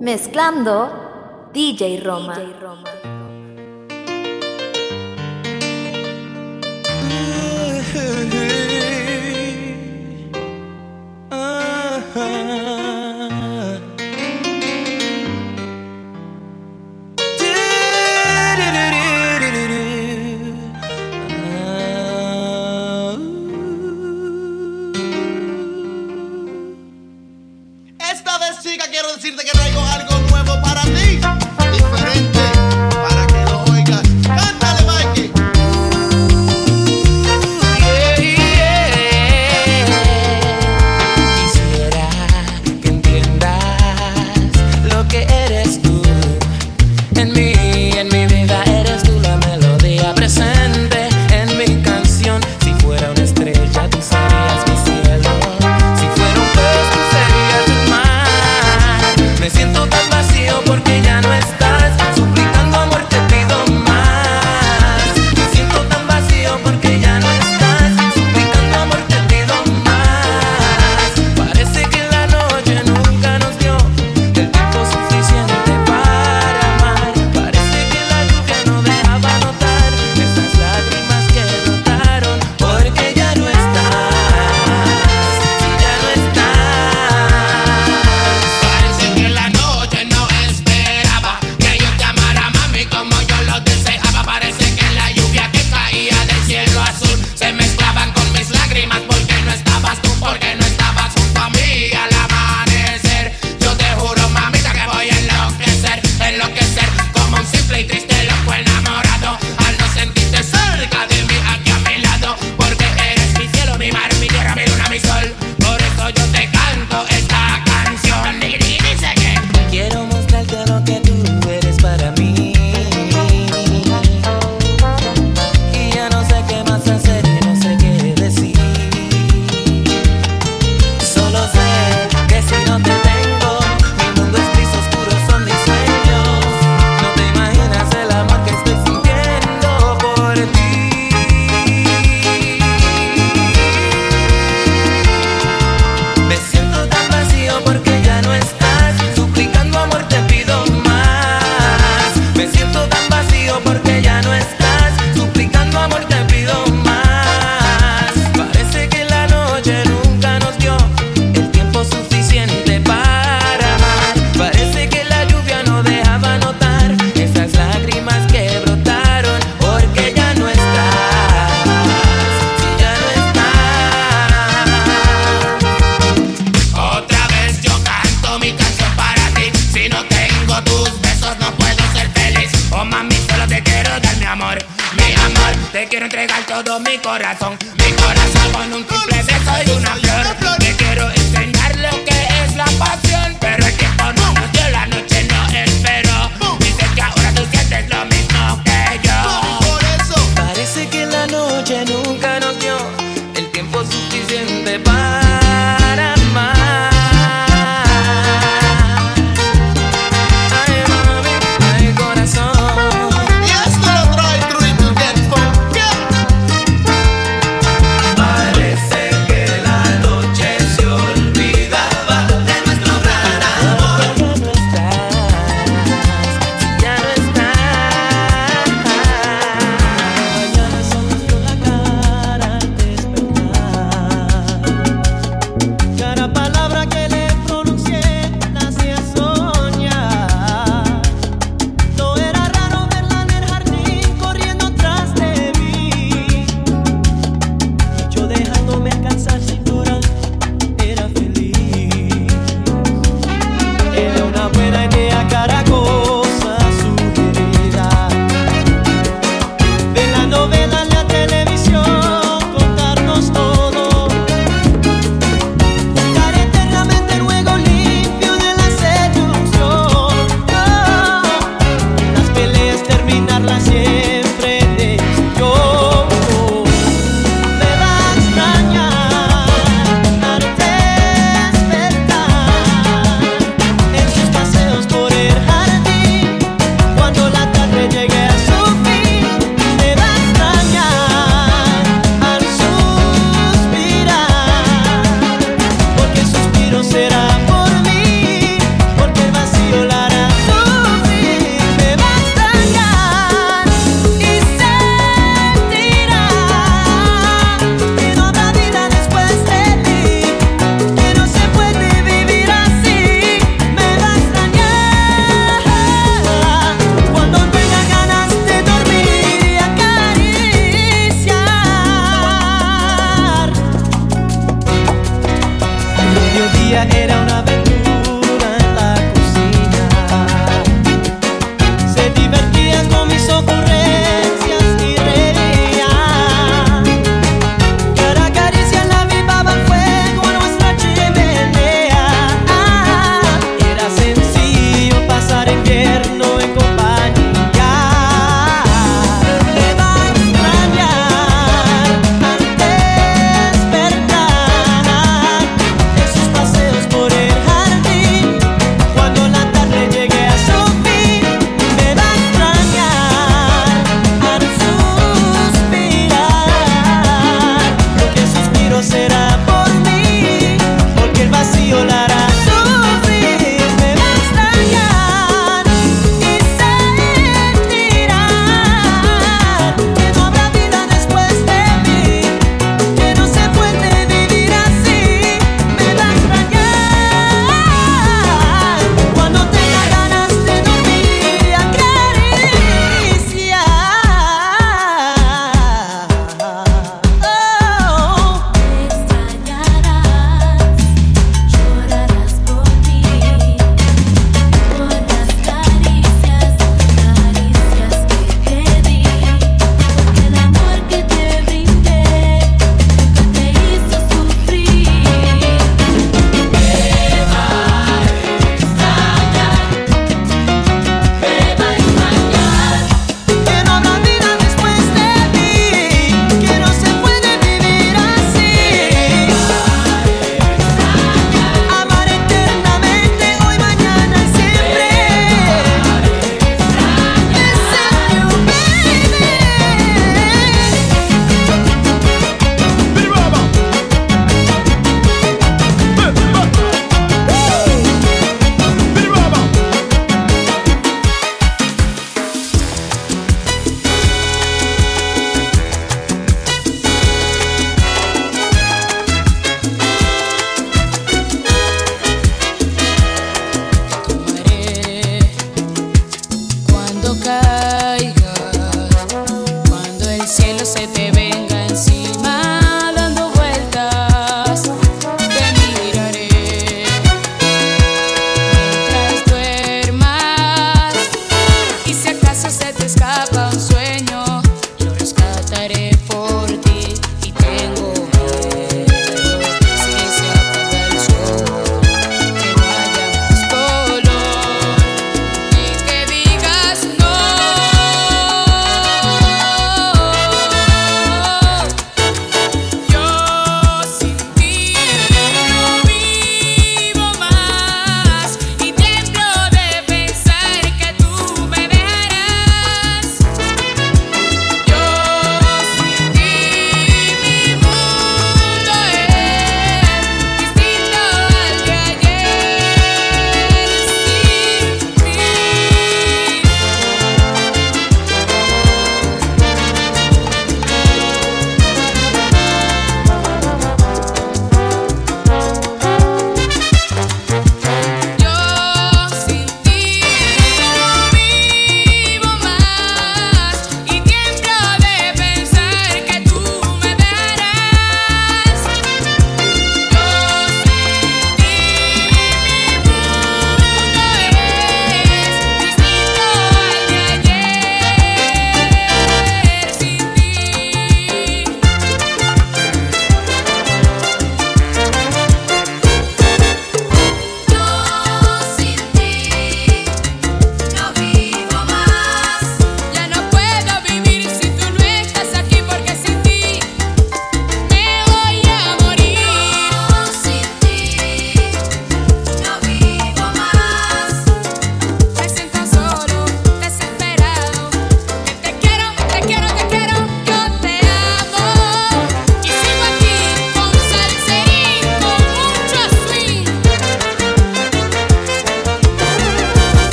Mezclando DJ Roma. Esta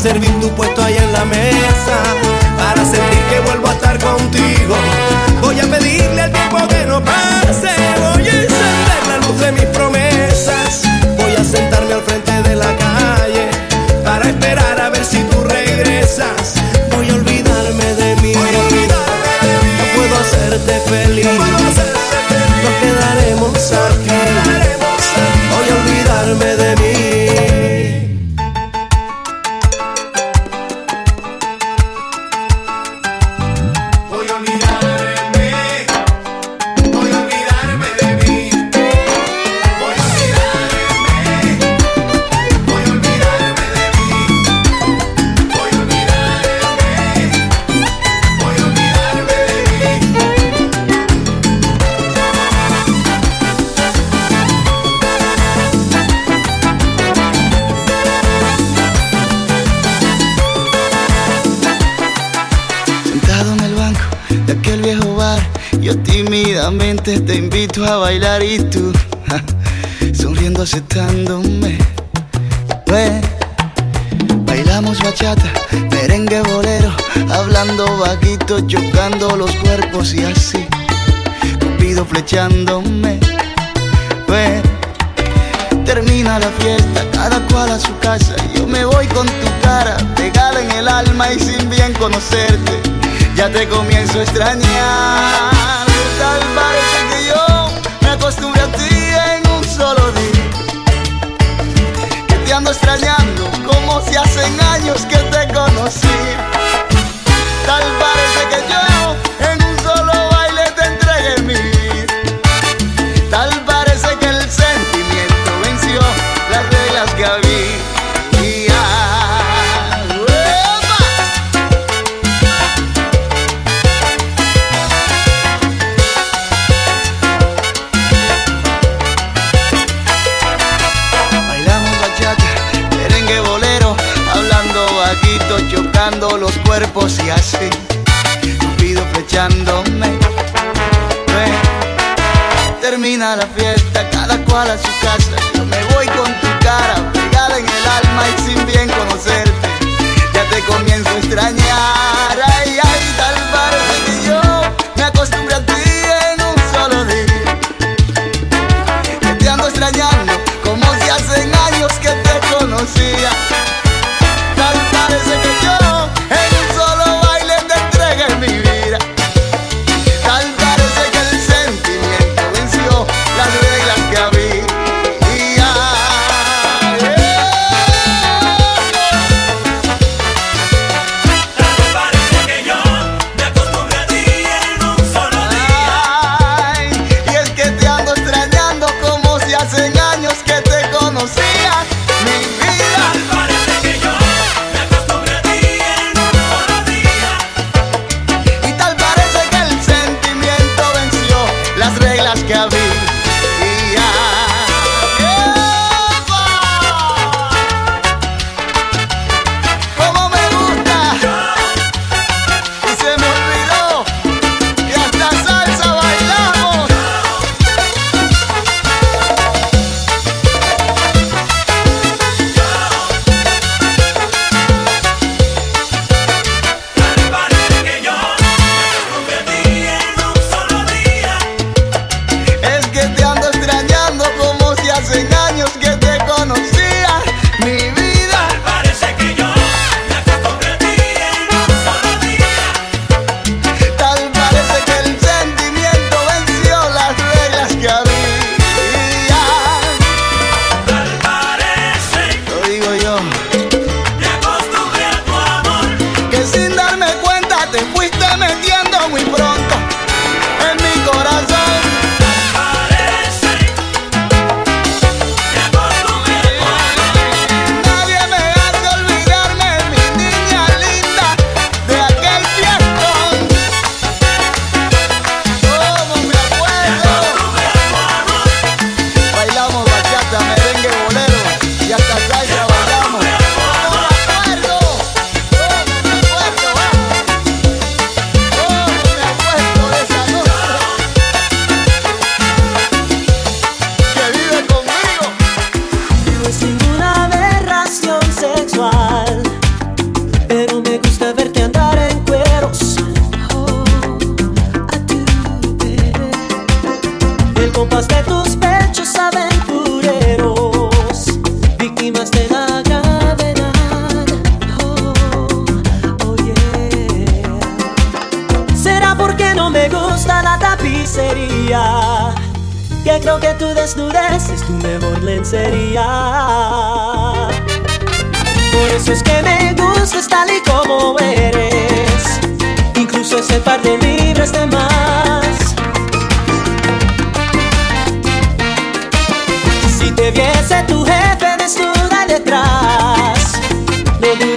servir tu puesto ahí en la mesa, para sentir que vuelvo a estar contigo. Voy a pedirle al tiempo que no pase, voy a encender la luz de mis promesas, voy a sentarme al frente de la calle, para esperar a ver si tú regresas. Voy a olvidarme de mí, voy a olvidarme no puedo hacerte feliz. tímidamente te invito a bailar y tú sonriendo aceptándome. Ven, bailamos bachata, merengue bolero, hablando vaquito, chocando los cuerpos y así, cupido flechándome. Ven, termina la fiesta, cada cual a su casa, yo me voy con tu cara, pegada en el alma y sin bien conocerte, ya te comienzo a extrañar final parece que yo me acostumbré a ti en un solo día. Que te ando extrañando como si hacen años que te conocí. Tal parece que yo cuerpos y así, Cupido flechándome. Termina la fiesta, cada cual a su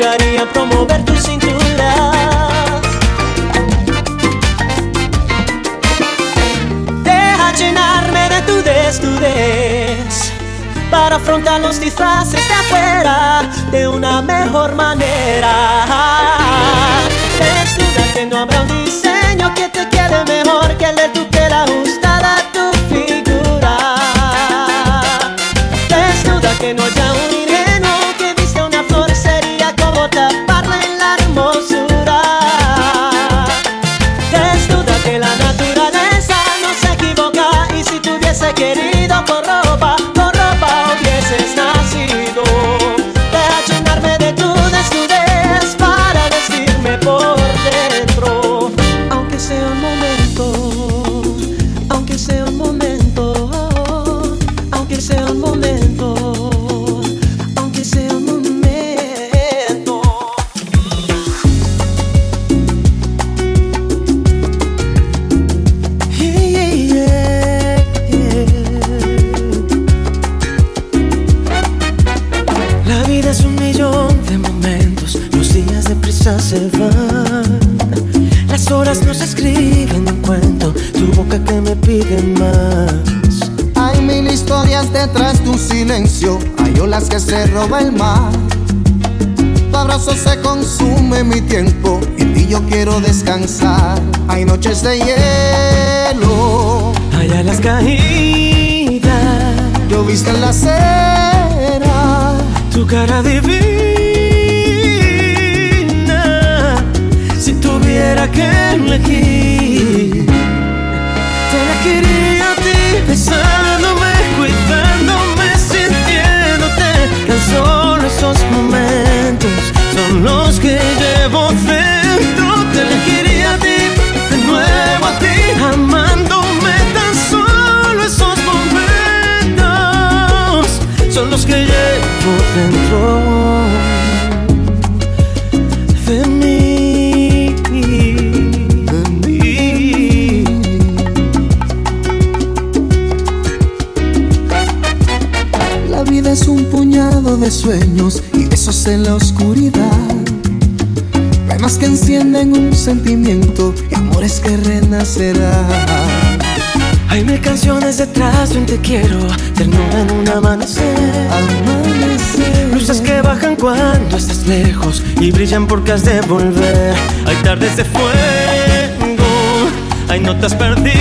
en promover tu cintura. Deja llenarme de tu desnudez para afrontar los disfraces de afuera de una mejor manera. Desnuda que no habrá un diseño que te quede mejor que el de tu piel ajustada Se consume mi tiempo y en ti yo quiero descansar. Hay noches de hielo, Allá las caídas, lloviste en la acera. tu cara divina. Si tuviera que elegir, te elegiría a ti, besándome, cuidándome, sintiéndote. Tan solo esos momentos son los que llevo dentro. Te elegiría a ti, de nuevo a ti, amándome. Tan solo esos momentos son los que llevo dentro de mí. De mí. La vida es un puñado de sueños besos en la oscuridad. Temas que encienden un sentimiento y amores que renacerán. Hay mil canciones detrás de un te quiero, ternura en un amanecer. Amanecer. Luces que bajan cuando estás lejos y brillan porque has de volver. Hay tardes de fuego, hay notas perdidas,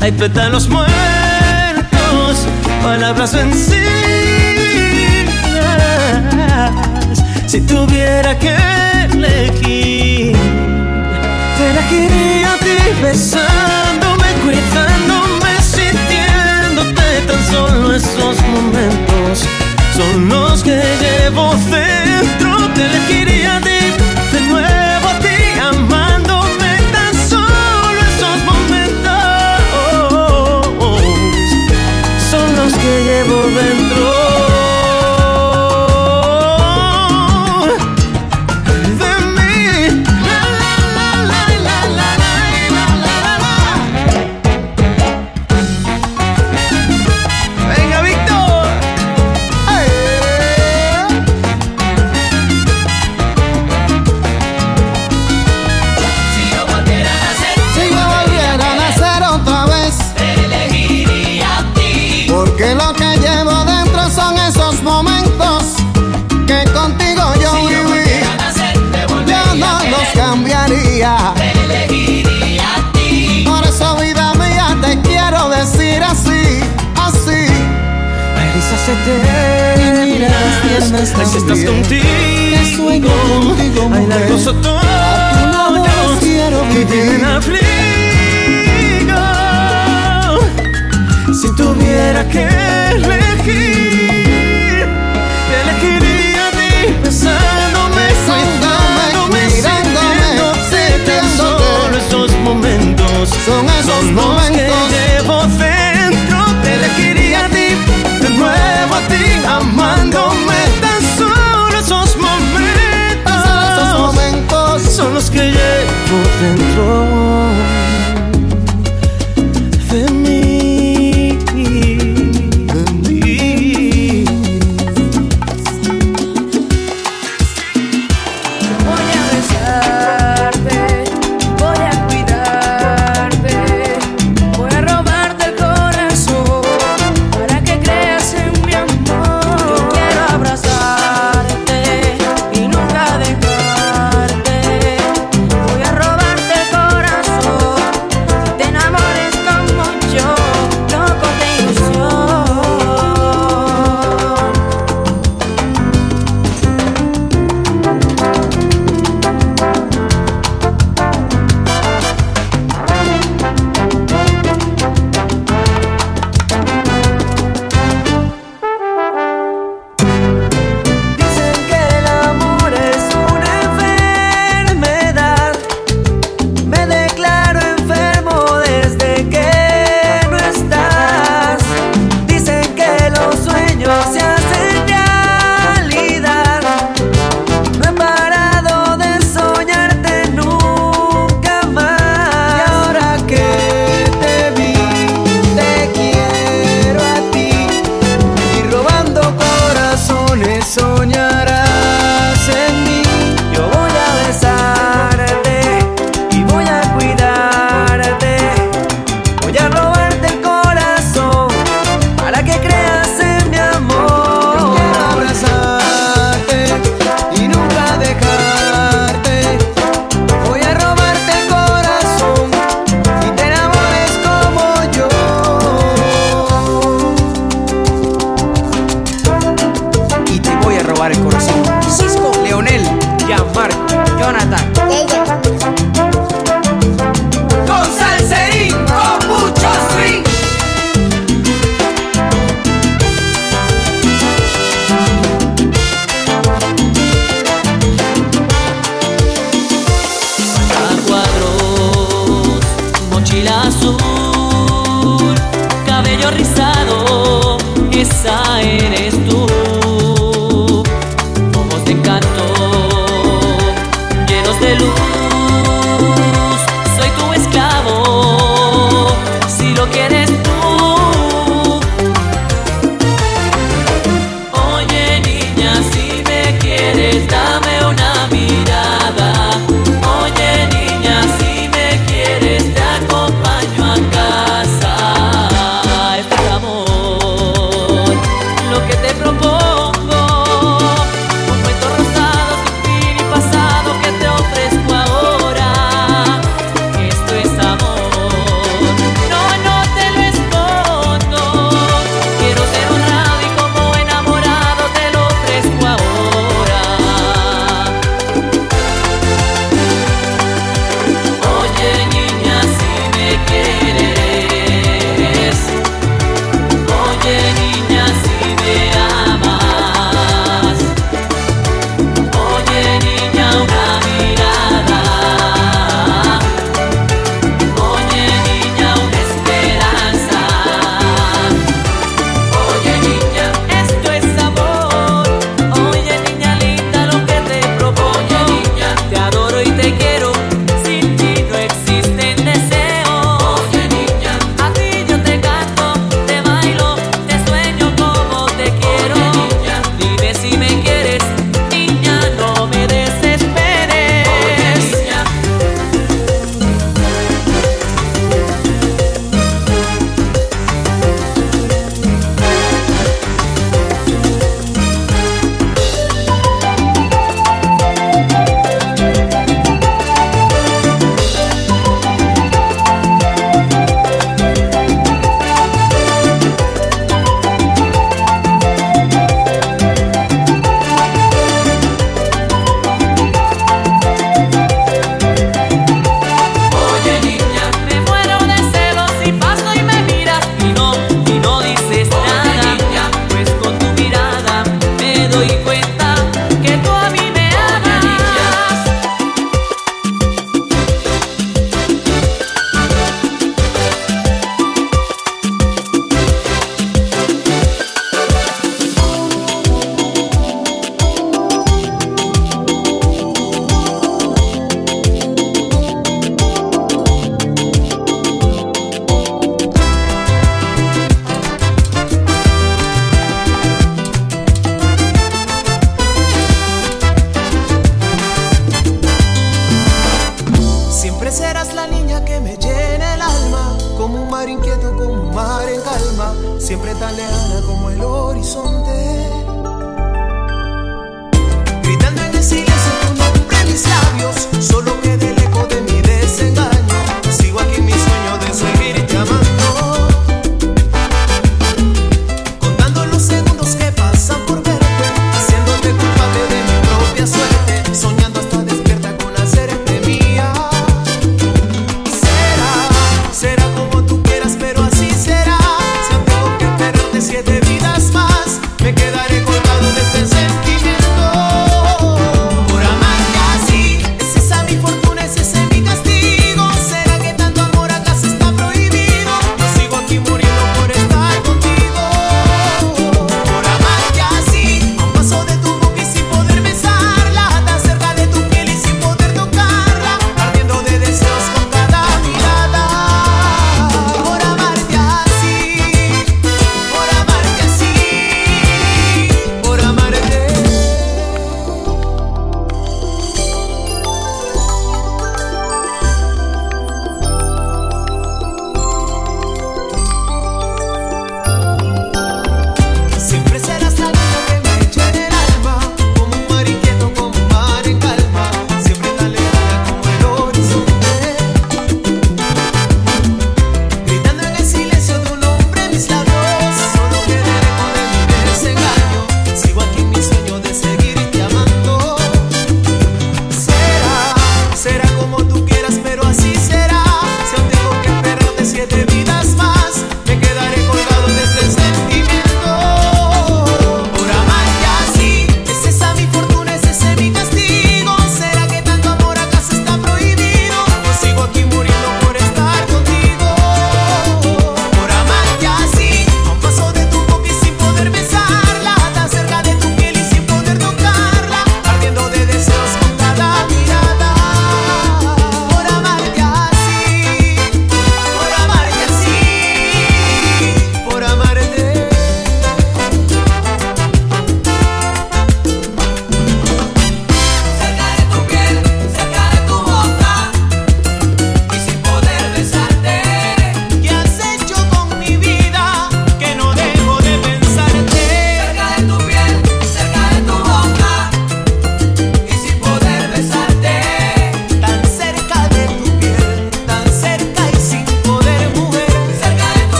hay pétalos muertos, palabras vencidas. Si tuviera que elegir, te elegiría a ti besándome, cuidándome, sintiéndote. Tan solo esos momentos son los que llevo dentro. Te elegiría a ti, y mira si estás contigo, sueño cosa quiero que afligo. Si tuviera que elegir, elegiría a ti besándome, besándome, mirándome, sintiéndote. Son esos momentos, son esos.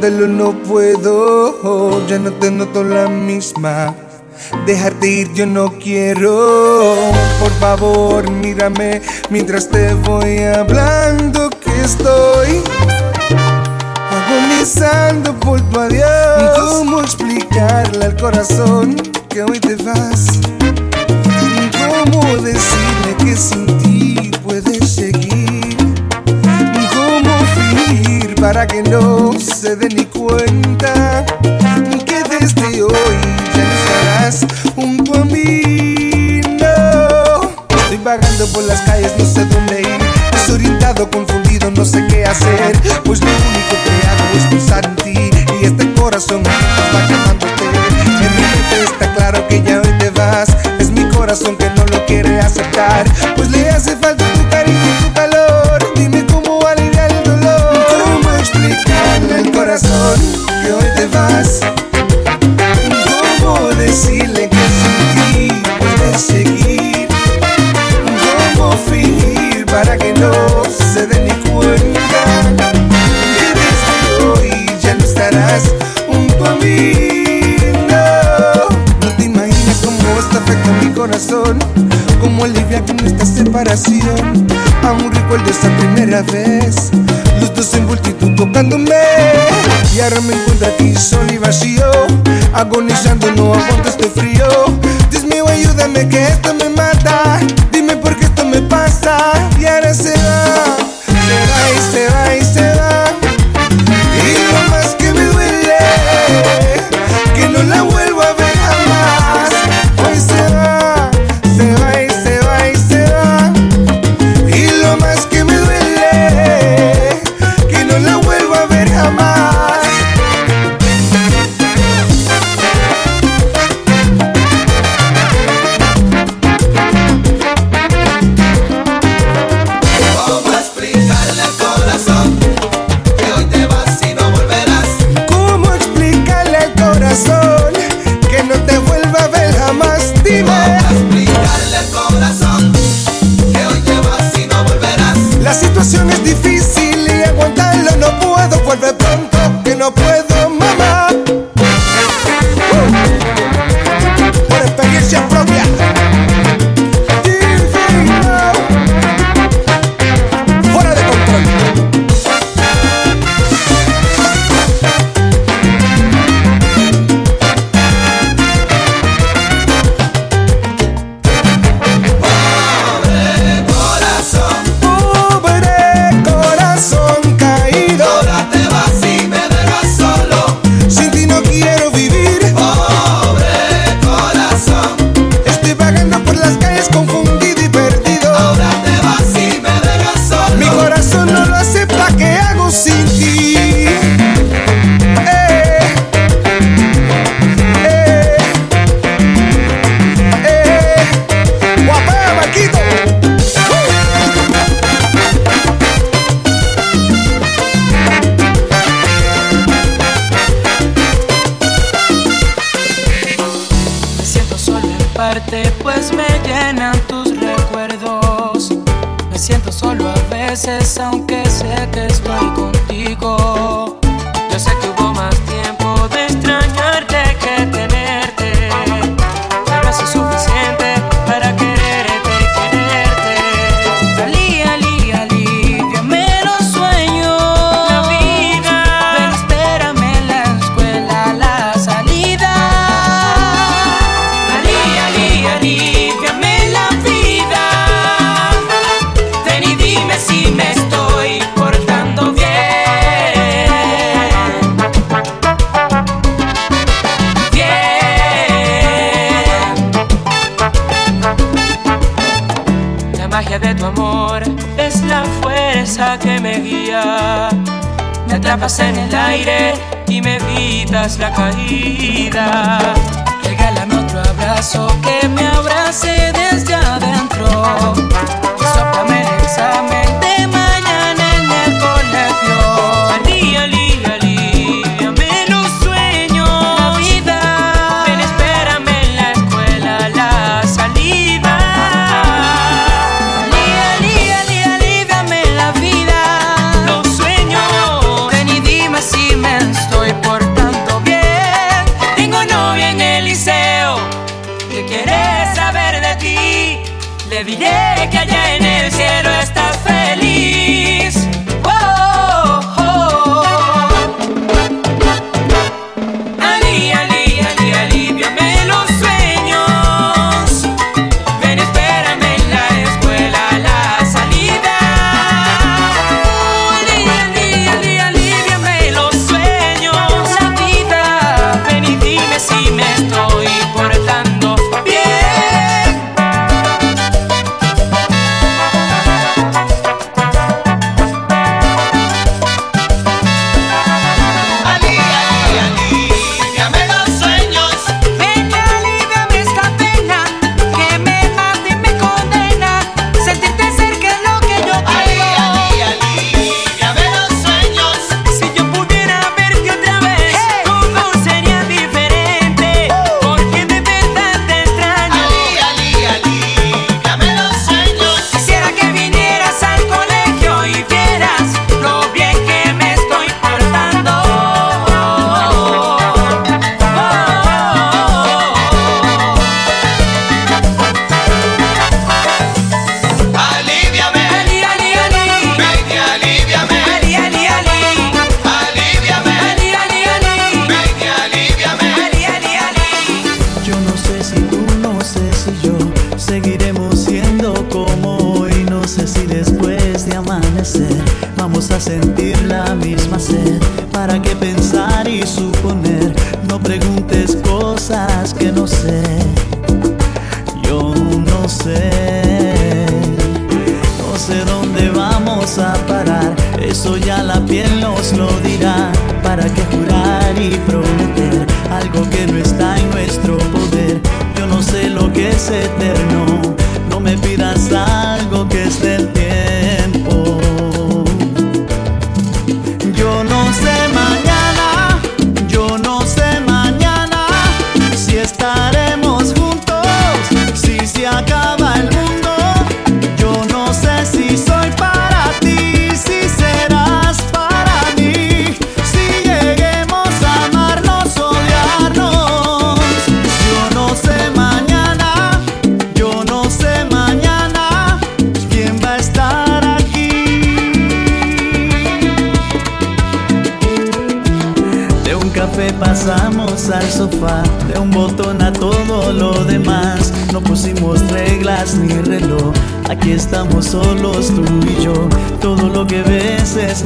esconderlo no puedo, ya no te noto la misma. Dejarte ir yo no quiero, por favor mírame mientras te voy hablando que estoy agonizando por tu adiós. ¿Cómo explicarle al corazón que hoy te vas? ¿Cómo decirle que sin ti puedes seguir? ¿Cómo fingir para que no se den ni cuenta que desde hoy ya no estarás junto a mí. No, estoy vagando por las calles, no sé dónde ir. Desorientado, confundido, no sé qué hacer. Pues lo único que hago es pensar en ti y este corazón va llamándote. En mi mente está claro que ya hoy te vas. Es mi corazón que no lo quiere aceptar. fantasía. Aún recuerdo esa primera vez, los dos en multitud tocándome. Y ahora me encuentro aquí solo y vacío, agonizando, no aguanto este frío. Dios mío, ayúdame que esto me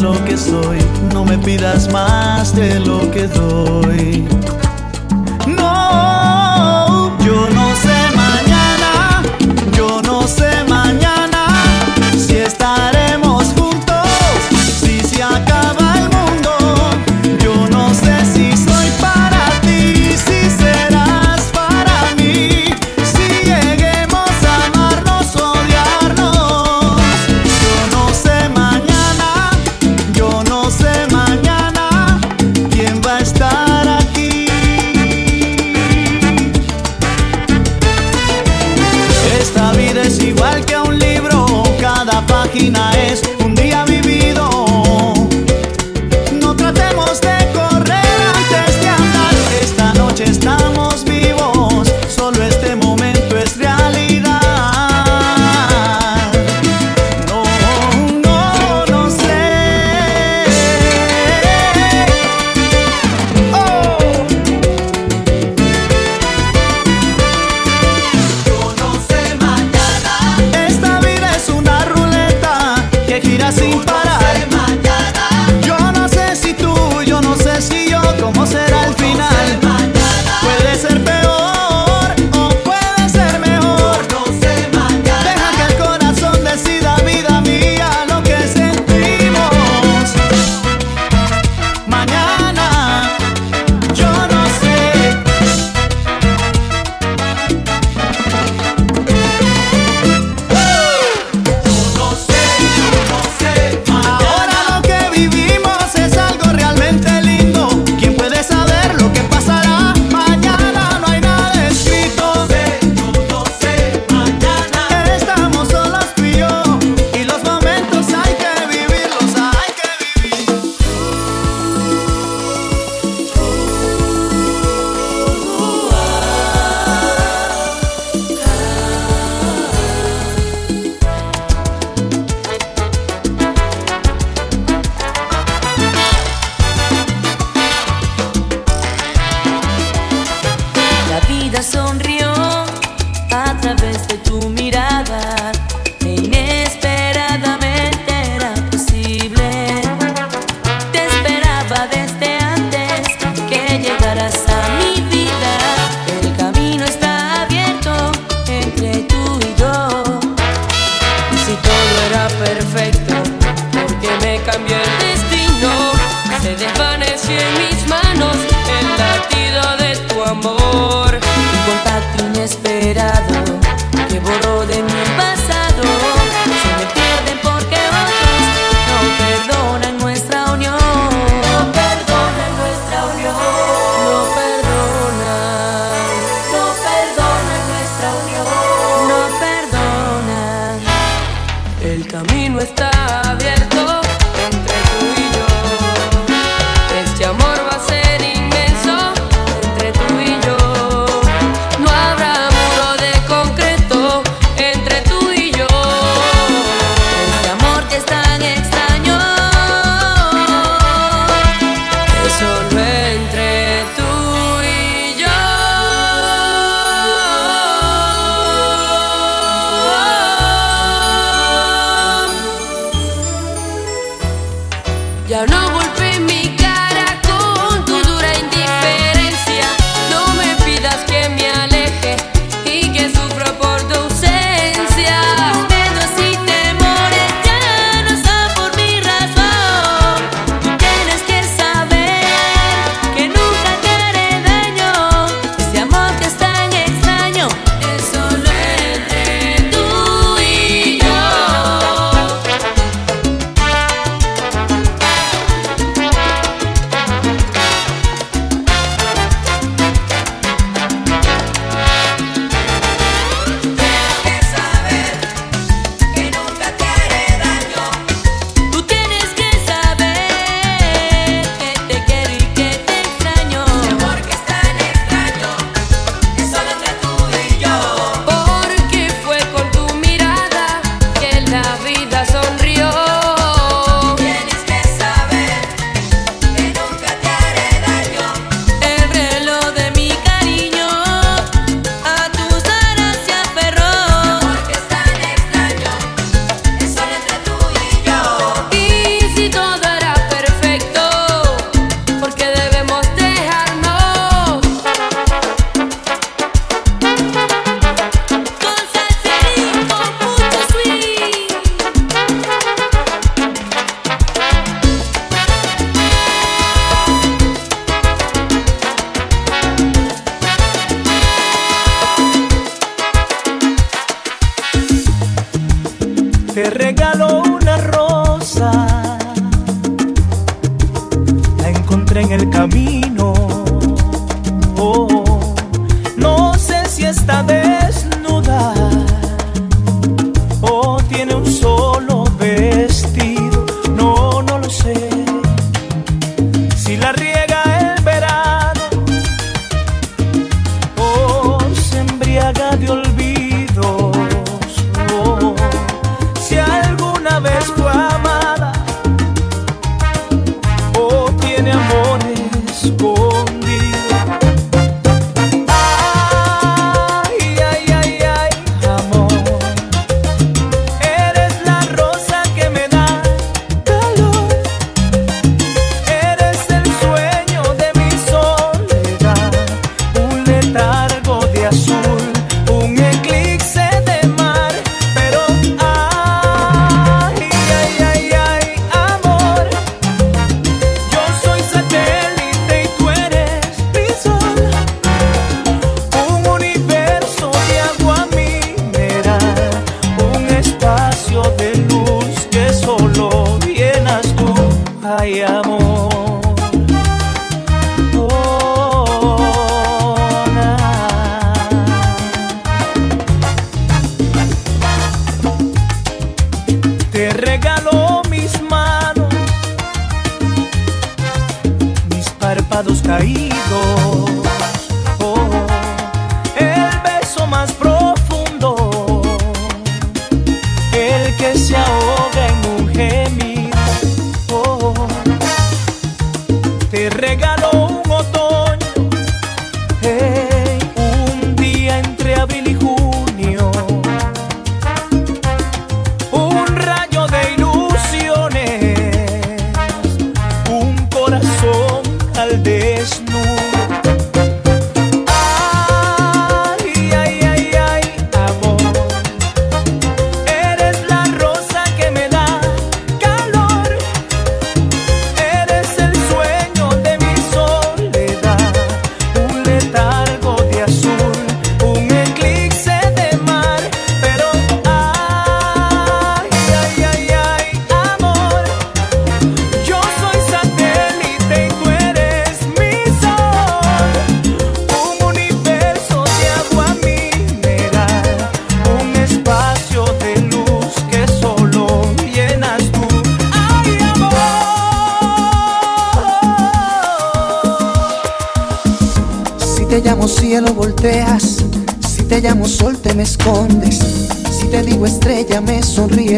lo que soy, no me pidas más de lo que doy.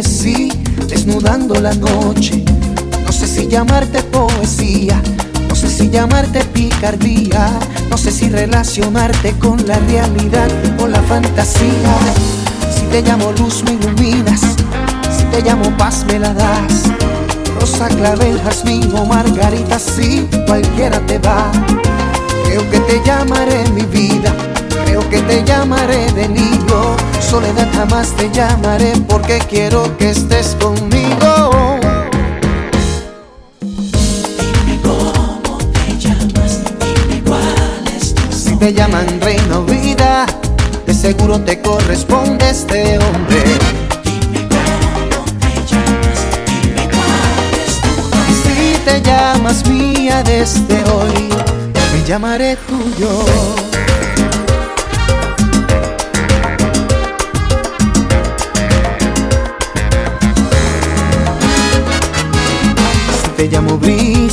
Sí, desnudando la noche. No sé si llamarte poesía, no sé si llamarte picardía, no sé si relacionarte con la realidad o la fantasía. Si te llamo luz me iluminas, si te llamo paz me la das. Rosa, clavel, jazmín o margarita, sí, cualquiera te va. Creo que te llamaré mi vida, creo que te llamaré delirio. Soledad jamás te llamaré porque quiero que estés conmigo. Si te llaman reino vida, de seguro te corresponde este hombre. Y si te llamas mía desde hoy, me llamaré tuyo. Te llamo brisa,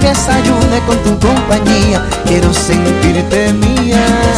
sea de día y desayune con tu compañía. Quiero sentirte mía.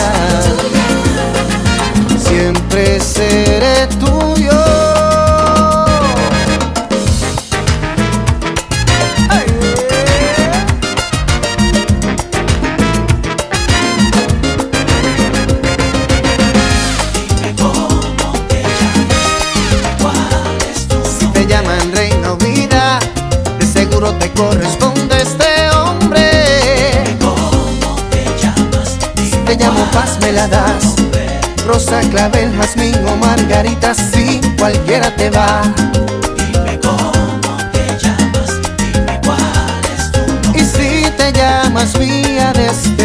Paz me la das. Rosa, clavel, jazmín o margarita, sí, cualquiera te va. Dime cómo te llamas, dime cuál es tu nombre. Y si te llamas mía desde